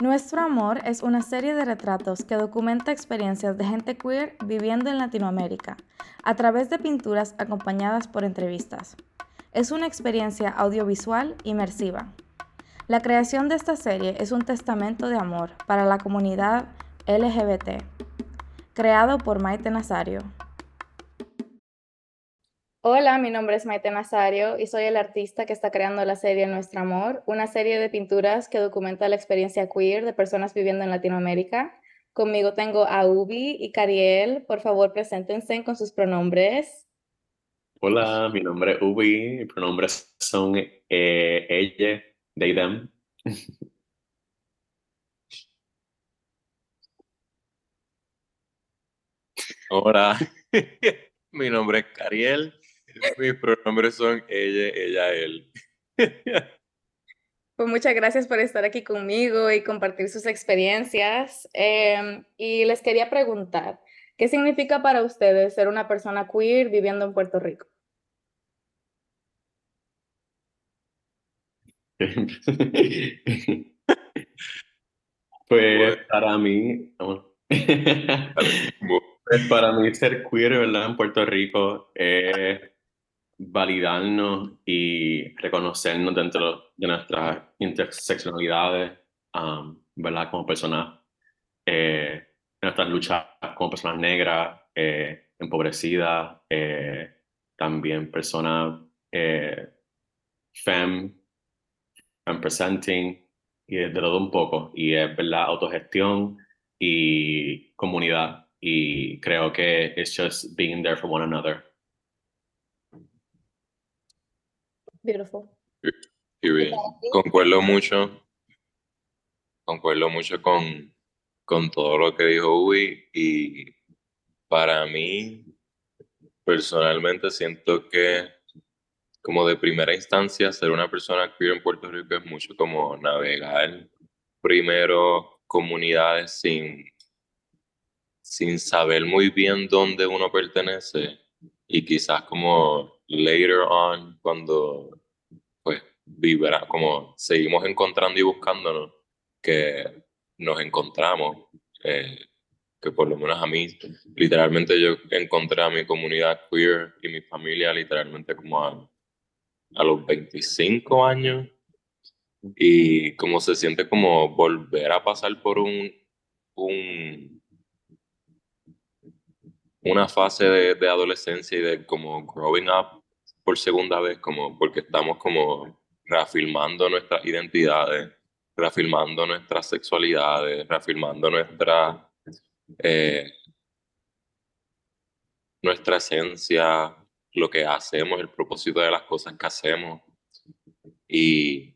Nuestro Amor es una serie de retratos que documenta experiencias de gente queer viviendo en Latinoamérica, a través de pinturas acompañadas por entrevistas. Es una experiencia audiovisual inmersiva. La creación de esta serie es un testamento de amor para la comunidad LGBT, creado por Maite Nazario. Hola, mi nombre es Maite Nazario y soy el artista que está creando la serie Nuestro Amor, una serie de pinturas que documenta la experiencia queer de personas viviendo en Latinoamérica. Conmigo tengo a Ubi y Cariel. Por favor, preséntense con sus pronombres. Hola, mi nombre es Ubi, mis pronombres son eh, ella, they, them. Hola, mi nombre es Cariel mis pronombres son ella, ella, él. Pues muchas gracias por estar aquí conmigo y compartir sus experiencias. Em, y les quería preguntar, ¿qué significa para ustedes ser una persona queer viviendo en Puerto Rico? pues para mí, pues para mí ser queer, ¿verdad? En Puerto Rico es validarnos y reconocernos dentro de nuestras interseccionalidades, um, ¿verdad? Como personas, eh, nuestras luchas como personas negras, eh, empobrecidas, eh, también personas eh, fem, fem presenting, y de todo un poco, y es, ¿verdad? Autogestión y comunidad, y creo que it's just being there for one another. Beautiful. Concuerdo mucho. Concuerdo mucho con, con todo lo que dijo Uy y para mí, personalmente siento que como de primera instancia ser una persona queer en Puerto Rico es mucho como navegar primero comunidades sin, sin saber muy bien dónde uno pertenece y quizás como later on cuando vibra, como seguimos encontrando y buscándonos, que nos encontramos, eh, que por lo menos a mí, literalmente yo encontré a mi comunidad queer y mi familia literalmente como a, a los 25 años. Y como se siente como volver a pasar por un, un una fase de, de, adolescencia y de como growing up por segunda vez, como porque estamos como reafirmando nuestras identidades, reafirmando nuestras sexualidades, reafirmando nuestra, eh, nuestra esencia, lo que hacemos, el propósito de las cosas que hacemos. Y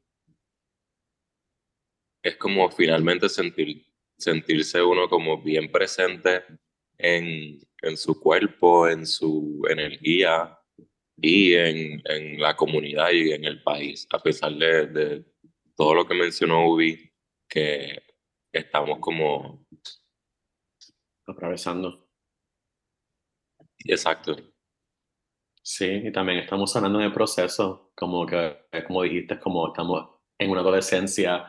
es como finalmente sentir, sentirse uno como bien presente en, en su cuerpo, en su energía, y en, en, la comunidad y en el país, a pesar de, de todo lo que mencionó Ubi, que estamos como... Atravesando. Exacto. Sí, y también estamos sanando en el proceso, como que, como dijiste, como estamos en una adolescencia,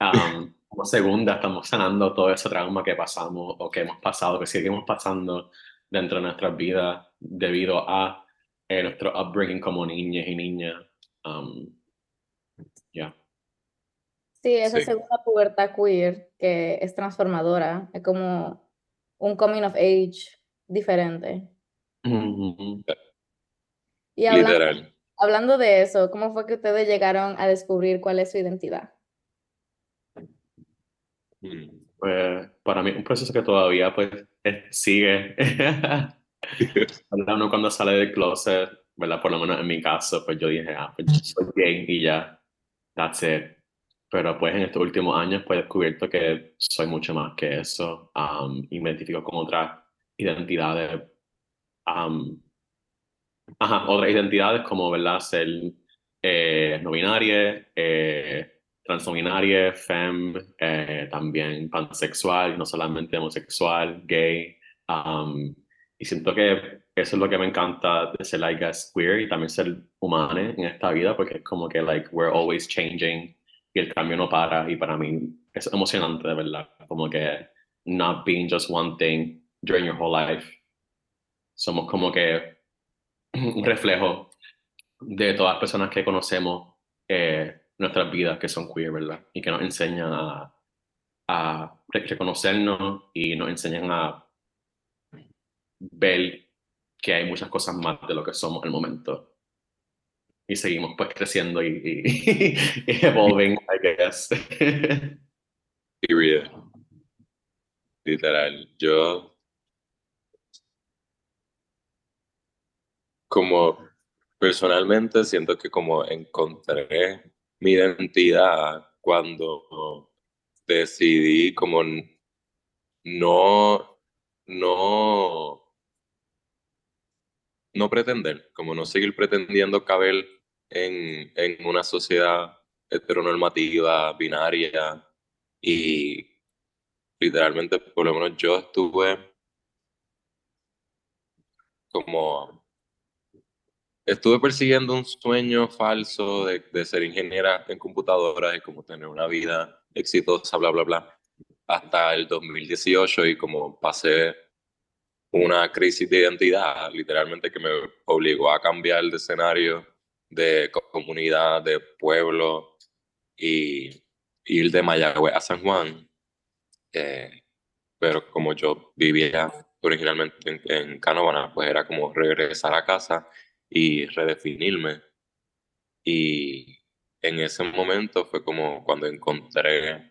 como segunda, estamos sanando todo ese trauma que pasamos o que hemos pasado, que seguimos pasando dentro de nuestras vidas debido a eh, nuestro upbringing como niñas y niñas. Um, ya. Sí, esa segunda pubertad queer que es transformadora, es como un coming of age diferente. Y hablando, hablando de eso, ¿cómo fue que ustedes llegaron a descubrir cuál es su identidad? Mm. Pues para mí un proceso que todavía pues sigue uno cuando sale del closet, ¿verdad? Por lo menos en mi caso, pues yo dije, ah, pues soy gay y ya, that's it. Pero pues en estos últimos años pues he descubierto que soy mucho más que eso um, y me identifico con otras identidades, um, ajá, otras identidades como, ¿verdad? Ser eh, no binaria, eh, transnominaria, fem, eh, también pansexual, no solamente homosexual, gay. Um, y siento que eso es lo que me encanta de ser, like, as queer y también ser humano en esta vida, porque es como que, like, we're always changing y el cambio no para. Y para mí, es emocionante, de verdad. Como que not being just one thing during your whole life. Somos como que un reflejo de todas las personas que conocemos eh, nuestras vidas que son queer, ¿verdad? Y que nos enseñan a, a reconocernos y nos enseñan a ver que hay muchas cosas más de lo que somos el momento. Y seguimos pues creciendo y, y, y evolving, I guess. Period. Literal. Yo como personalmente siento que como encontré mi identidad cuando decidí como no, no, no pretender, como no seguir pretendiendo caber en, en una sociedad heteronormativa, binaria, y literalmente, por lo menos yo estuve como estuve persiguiendo un sueño falso de, de, ser ingeniera en computadoras y como tener una vida exitosa, bla, bla, bla, hasta el 2018 y como pasé una crisis de identidad, literalmente que me obligó a cambiar de escenario, de comunidad, de pueblo y ir de Mayagüez a San Juan. Eh, pero como yo vivía originalmente en, en pues era como regresar a casa y redefinirme. Y en ese momento fue como cuando encontré,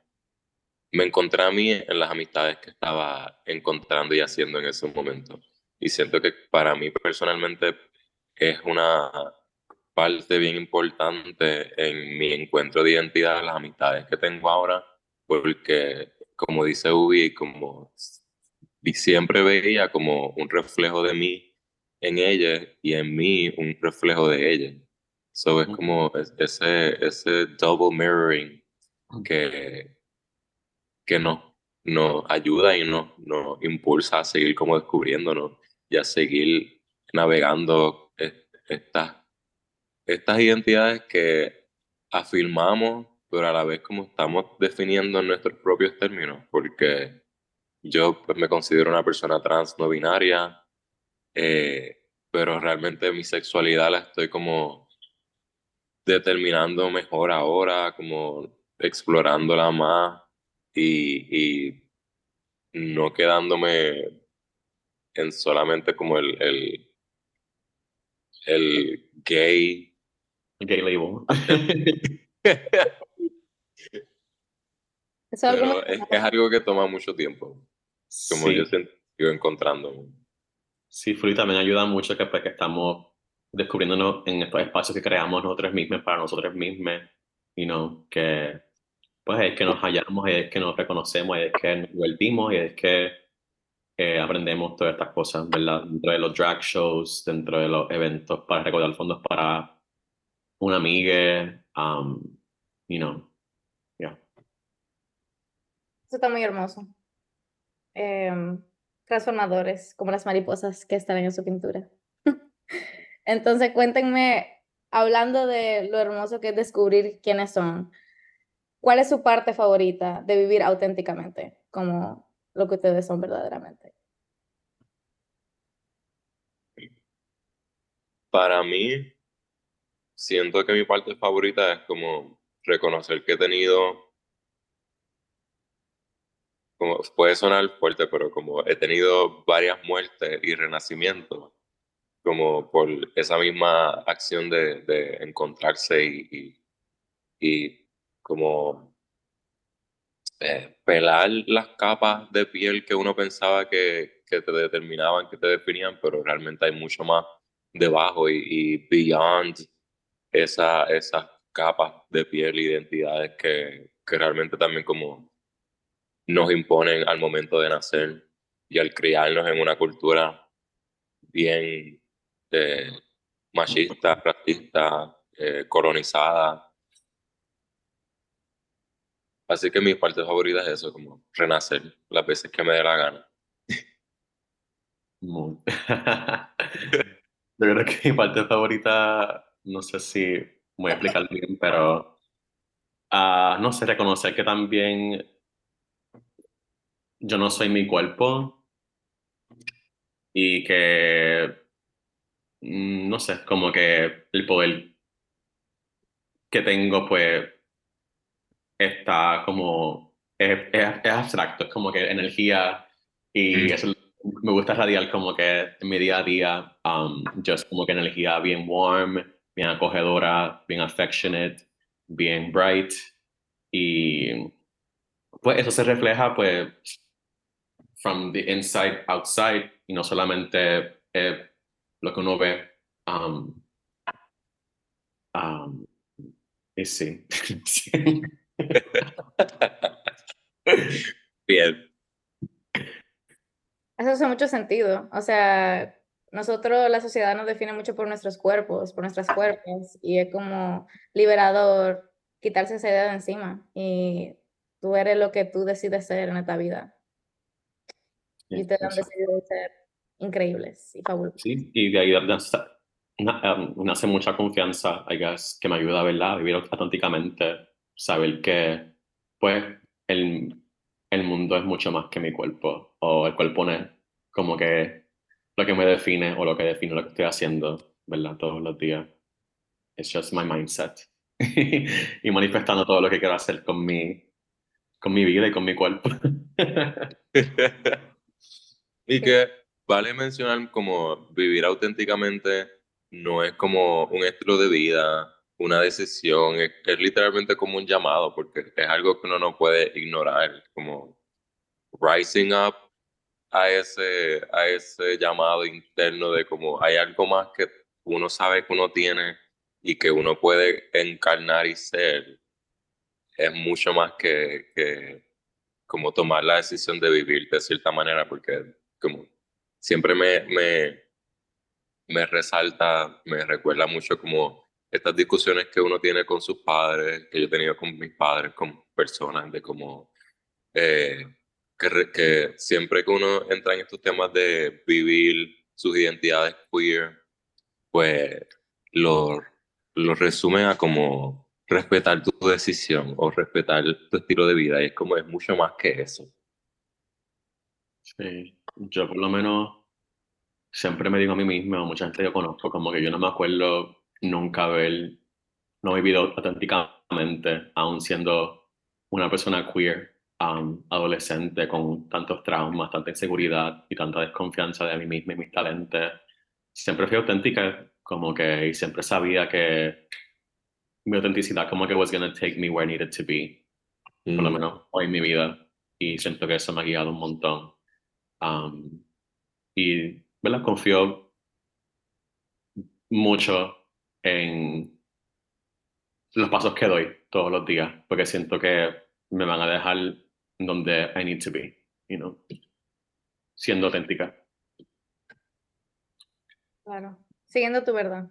me encontré a mí en las amistades que estaba encontrando y haciendo en ese momento. Y siento que para mí personalmente es una parte bien importante en mi encuentro de identidad, las amistades que tengo ahora, porque como dice Ubi, como siempre veía como un reflejo de mí en ella y en mí un reflejo de ella. So es como ese, ese double mirroring que, que nos, ayuda y nos, nos impulsa a seguir como descubriéndonos y a seguir navegando estas, estas identidades que afirmamos, pero a la vez como estamos definiendo en nuestros propios términos, porque yo pues, me considero una persona trans no binaria, eh, pero realmente mi sexualidad la estoy como determinando mejor ahora, como explorándola más y, y no quedándome en solamente como el, el, el gay. Gay label. es, algo es, algo que toma mucho tiempo. Como yo sigo encontrándome. Sí, Free también ayuda mucho que, pues, que estamos descubriéndonos en estos espacios que creamos nosotros mismos para nosotros mismos, y no que pues es que nos hallamos, es que nos reconocemos, es que nos volvimos es que eh, aprendemos todas estas cosas, ¿verdad? Dentro de los drag shows, dentro de los eventos para recordar fondos para una amiga, um, you know. Eso está muy hermoso. Eh, transformadores, como las mariposas que están en su pintura. Entonces, cuéntenme, hablando de lo hermoso que es descubrir quiénes son, ¿cuál es su parte favorita de vivir auténticamente, como lo que ustedes son verdaderamente? Para mí, siento que mi parte favorita es como reconocer que he tenido como puede sonar fuerte, pero como he tenido varias muertes y renacimientos, como por esa misma acción de, encontrarse y, como eh, pelar las capas de piel que uno pensaba que, que, te determinaban, que te definían, pero realmente hay mucho más debajo y, beyond esa, esas capas de piel, identidades que, que realmente también como nos imponen al momento de nacer y al criarnos en una cultura bien eh, machista, racista, eh, colonizada. Así que mi parte favorita es eso, como renacer las veces que me dé la gana. Yo creo que mi parte favorita, no sé si voy a explicar bien, pero a, no sé, reconocer que también yo no soy mi cuerpo y que, mm, no sé, como que el poder que tengo, pues, está como, es, es, abstracto, es como que energía y mm. eso me gusta radiar como que en mi día a día, um, just como que energía bien warm, bien acogedora, bien affectionate, bien bright y pues eso se refleja pues from the inside outside y no solamente eh, lo que uno ve um, um, y sí. Bien. Eso hace mucho sentido. O sea, nosotros, la sociedad nos define mucho por nuestros cuerpos, por nuestras cuerpos, y es como liberador quitarse esa idea de encima. Y tú eres lo que tú decides ser en esta vida. y te han decidido ser increíbles y fabulosos. Sí, y de ahí um, nace mucha confianza, I guess, que me ayuda ¿verdad? a vivir auténticamente, saber que, pues, el, el mundo es mucho más que mi cuerpo, o el cuerpo no es como que lo que me define o lo que define lo que estoy haciendo, ¿verdad? Todos los días. It's just my mindset. y manifestando todo lo que quiero hacer con mi, con mi vida y con mi cuerpo. y que vale mencionar como vivir auténticamente no es como un estilo de vida, una decisión, es, literalmente como un llamado, porque es algo que uno no puede ignorar, como rising up a ese, a ese llamado interno de como hay algo más que uno sabe que uno tiene y que uno puede encarnar y ser, es mucho más que, que como tomar la decisión de vivir de cierta manera, porque como siempre me, me, me resalta, me recuerda mucho como estas discusiones que uno tiene con sus padres, que yo he tenido con mis padres, con personas, de como eh, que, que, siempre que uno entra en estos temas de vivir sus identidades queer, pues lo, lo resumen a como respetar tu decisión o respetar tu estilo de vida. Y es como es mucho más que eso. Sí, yo por lo menos siempre me digo a mí mismo, mucha gente yo conozco, como que yo no me acuerdo nunca haber, no vivido auténticamente, aún siendo una persona queer, um, adolescente, con tantos traumas, tanta inseguridad y tanta desconfianza de mí misma y mis talentos. Siempre fui auténtica, como que, y siempre sabía que mi autenticidad como que was gonna take me where I needed to be, por lo mm. menos hoy en mi vida, y siento que eso me ha guiado un montón. Um, y, ¿verdad? Confío mucho en los pasos que doy todos los días, porque siento que me van a dejar donde I need to be, you know, siendo auténtica. Claro, siguiendo tu verdad.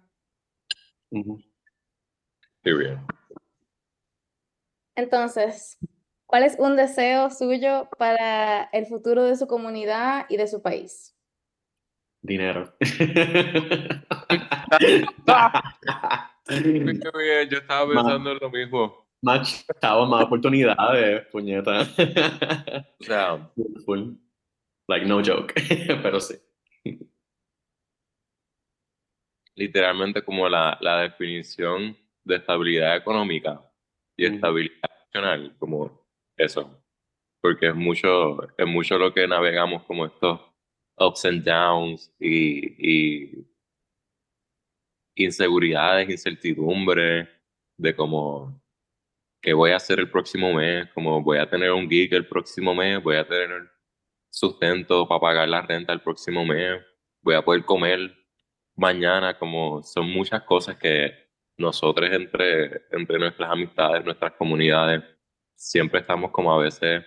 Entonces, ¿cuál es un deseo suyo para el futuro de su comunidad y de su país? Dinero. yo estaba pensando en lo mismo. Más chavos, más oportunidades, puñeta. O sea, full. Like, no joke, pero sí. Literalmente como la, la definición de estabilidad económica y estabilidad emocional, como eso. Porque es mucho, es mucho lo que navegamos como estos ups and downs y, y inseguridades, incertidumbre de cómo qué voy a hacer el próximo mes, como voy a tener un gig el próximo mes, voy a tener sustento para pagar la renta el próximo mes, voy a poder comer mañana, como son muchas cosas que nosotros entre, entre nuestras amistades, nuestras comunidades, siempre estamos como a veces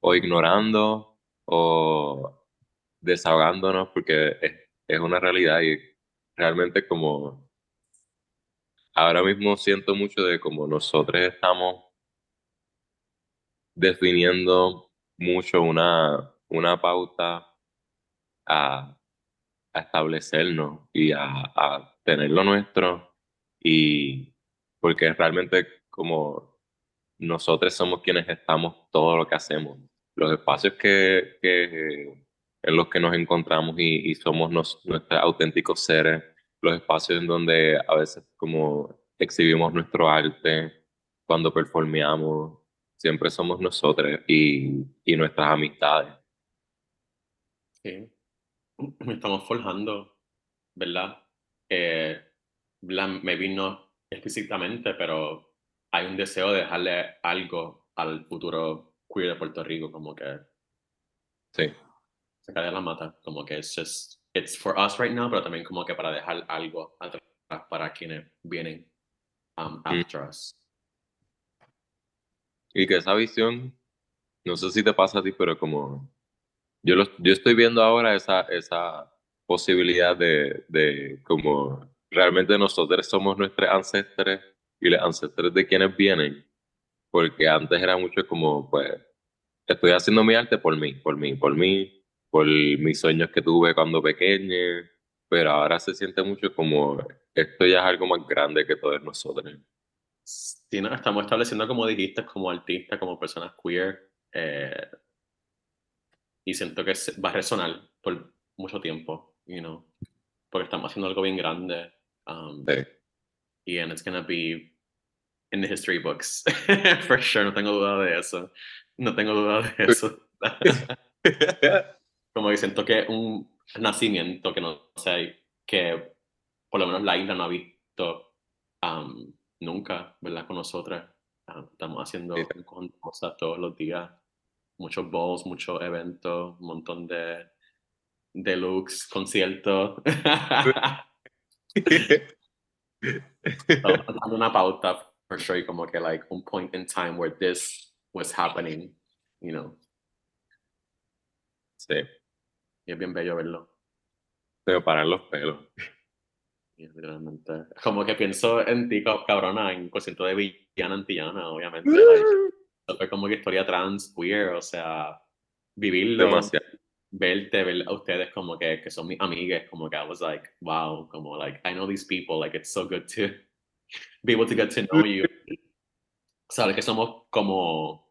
o ignorando o desahogándonos porque es, es una realidad y realmente como ahora mismo siento mucho de como nosotros estamos definiendo mucho una, una pauta a, establecernos y a, tener lo nuestro y porque realmente como nosotros somos quienes estamos todo lo que hacemos. Los espacios que en los que nos encontramos y, y somos nuestros auténticos seres, los espacios en donde a veces como exhibimos nuestro arte, cuando performeamos, siempre somos nosotros y, y nuestras amistades. Sí. Estamos forjando, ¿verdad? Eh, me vino explícitamente, pero hay un deseo de dejarle algo al futuro queer de Puerto Rico, como que sí. Se cae de la mata, como que es just, it's for us right now, pero también como que para dejar algo atrás para quienes vienen um, mm. after us. Y que esa visión, no sé si te pasa a ti, pero como yo, lo, yo estoy viendo ahora esa, esa posibilidad de, de como realmente nosotros somos nuestros ancestres y los ancestres de quienes vienen, porque antes era mucho como, pues, estoy haciendo mi arte por mí, por mí, por mí, por mis sueños que tuve cuando pequeño, pero ahora se siente mucho como, esto ya es algo más grande que todos nosotros. Sí, no, estamos estableciendo como dijiste, como artistas, como personas queer, eh, y siento que va a resonar por mucho tiempo, you know, porque estamos haciendo algo bien grande. Um, sí. Y and it's gonna be in the history books, for sure, no tengo duda de eso. No tengo duda de eso. como que siento que un nacimiento que no sé, que por lo menos la isla no ha visto um, nunca, ¿verdad? Con nosotras. Estamos haciendo cosas todos los días, muchos balls, muchos eventos, un montón de, de looks, conciertos. dando una pauta, for sure, como que like un point in time where this was happening, you know. Sí. Y es bien bello verlo. Pero parar los pelos. Literalmente. Como que pienso en ti, cabrona, en concierto de villana antillana, obviamente. like, fue como que historia trans, queer, o sea, vivirlo. Demasiado. Verte, ver a ustedes como que, que son mis amigas, como que I was like, wow, como like, I know these people, like, it's so good to be able to get to know you. Sabes que somos como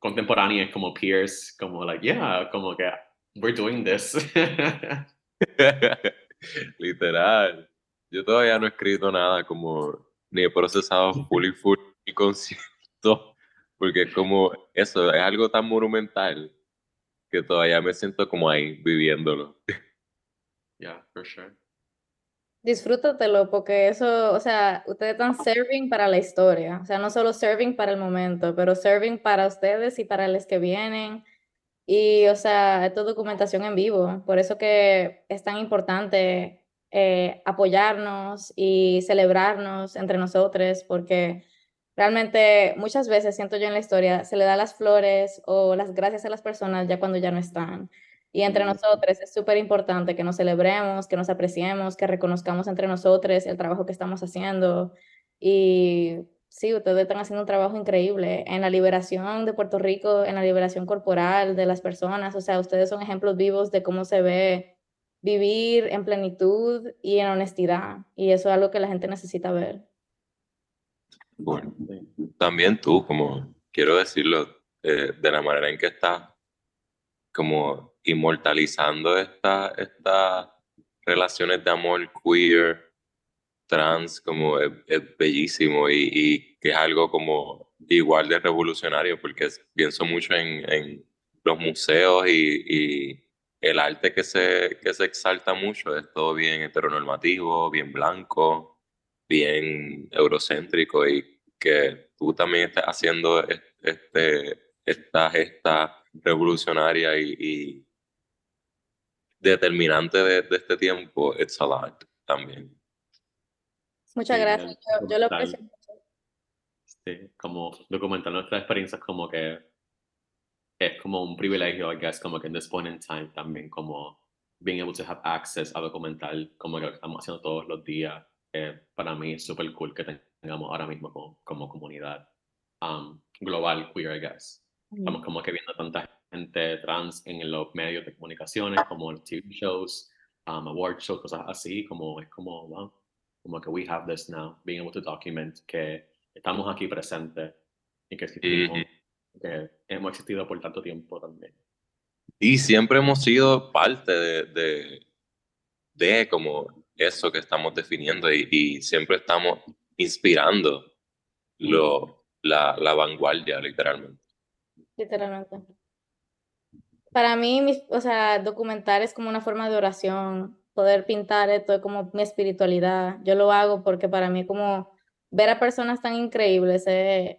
contemporáneos, como peers, como like, yeah, como que we're doing this. Literal. Yo todavía no he escrito nada como ni he procesado full y full y concierto, porque es como eso, es algo tan monumental que todavía me siento como ahí viviéndolo. Yeah, for sure. Disfrútatelo porque eso, o sea, ustedes están serving para la historia, o sea, no solo serving para el momento, pero serving para ustedes y para los que vienen y, o sea, esto es documentación en vivo. Por eso que es tan importante eh, apoyarnos y celebrarnos entre nosotros, porque realmente muchas veces siento yo en la historia, se le da las flores o las gracias a las personas ya cuando ya no están. Y entre nosotros es súper importante que nos celebremos, que nos apreciemos, que reconozcamos entre nosotros el trabajo que estamos haciendo. Y Sí, ustedes están haciendo un trabajo increíble en la liberación de Puerto Rico, en la liberación corporal de las personas. O sea, ustedes son ejemplos vivos de cómo se ve vivir en plenitud y en honestidad. Y eso es algo que la gente necesita ver. Bueno, también tú, como quiero decirlo, eh, de la manera en que estás como inmortalizando estas esta relaciones de amor queer trans como es, bellísimo y, y, que es algo como igual de revolucionario porque pienso mucho en, en los museos y, y, el arte que se, que se exalta mucho es todo bien heteronormativo, bien blanco, bien eurocéntrico y que tú también estés haciendo este, esta gesta revolucionaria y, y determinante de, de, este tiempo, it's a lot también. Muchas gracias, yo, lo aprecio mucho. Sí, como documentar nuestras experiencias como que es como un privilegio, I guess, como que en this point in time también como being able to have access a documentar como que estamos haciendo todos los días. Eh, para mí es súper cool que tengamos ahora mismo como, como comunidad um, global queer, I guess. Estamos como que viendo tanta gente trans en los medios de comunicaciones, como los TV shows, um, award shows, cosas así, como es como, wow, como que we have this now, being able to document que estamos aquí presentes y que, existimos, que hemos existido por tanto tiempo también. Y siempre hemos sido parte de, de, de como eso que estamos definiendo y, y siempre estamos inspirando lo, la, la vanguardia, literalmente. Literalmente. Para mí, o sea, documentar es como una forma de oración, poder pintar esto es como mi espiritualidad. Yo lo hago porque para mí como ver a personas tan increíbles es,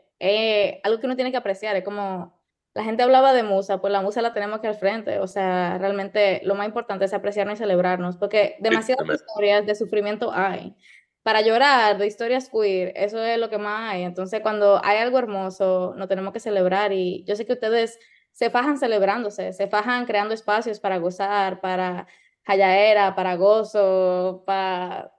algo que uno tiene que apreciar, es como la gente hablaba de musa, pues la musa la tenemos aquí al frente, o sea, realmente lo más importante es apreciarnos y celebrarnos, porque demasiadas historias de sufrimiento hay. Para llorar de historias queer, eso es lo que más hay. Entonces, cuando hay algo hermoso, nos tenemos que celebrar y yo sé que ustedes se fajan celebrándose, se fajan creando espacios para gozar, para hallaera, para gozo, para,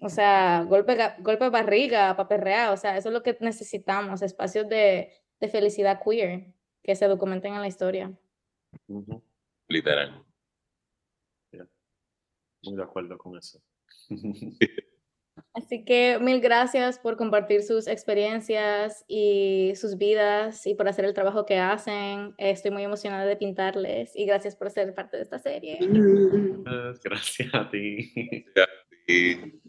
o sea, golpe, golpe barriga, para perrear, o sea, eso es lo que necesitamos, espacios de, de felicidad queer que se documenten en la historia. Literal. Muy de acuerdo con eso. Así que mil gracias por compartir sus experiencias y sus vidas y por hacer el trabajo que hacen. Estoy muy emocionada de pintarles y gracias por ser parte de esta serie. Gracias a ti. Gracias a ti.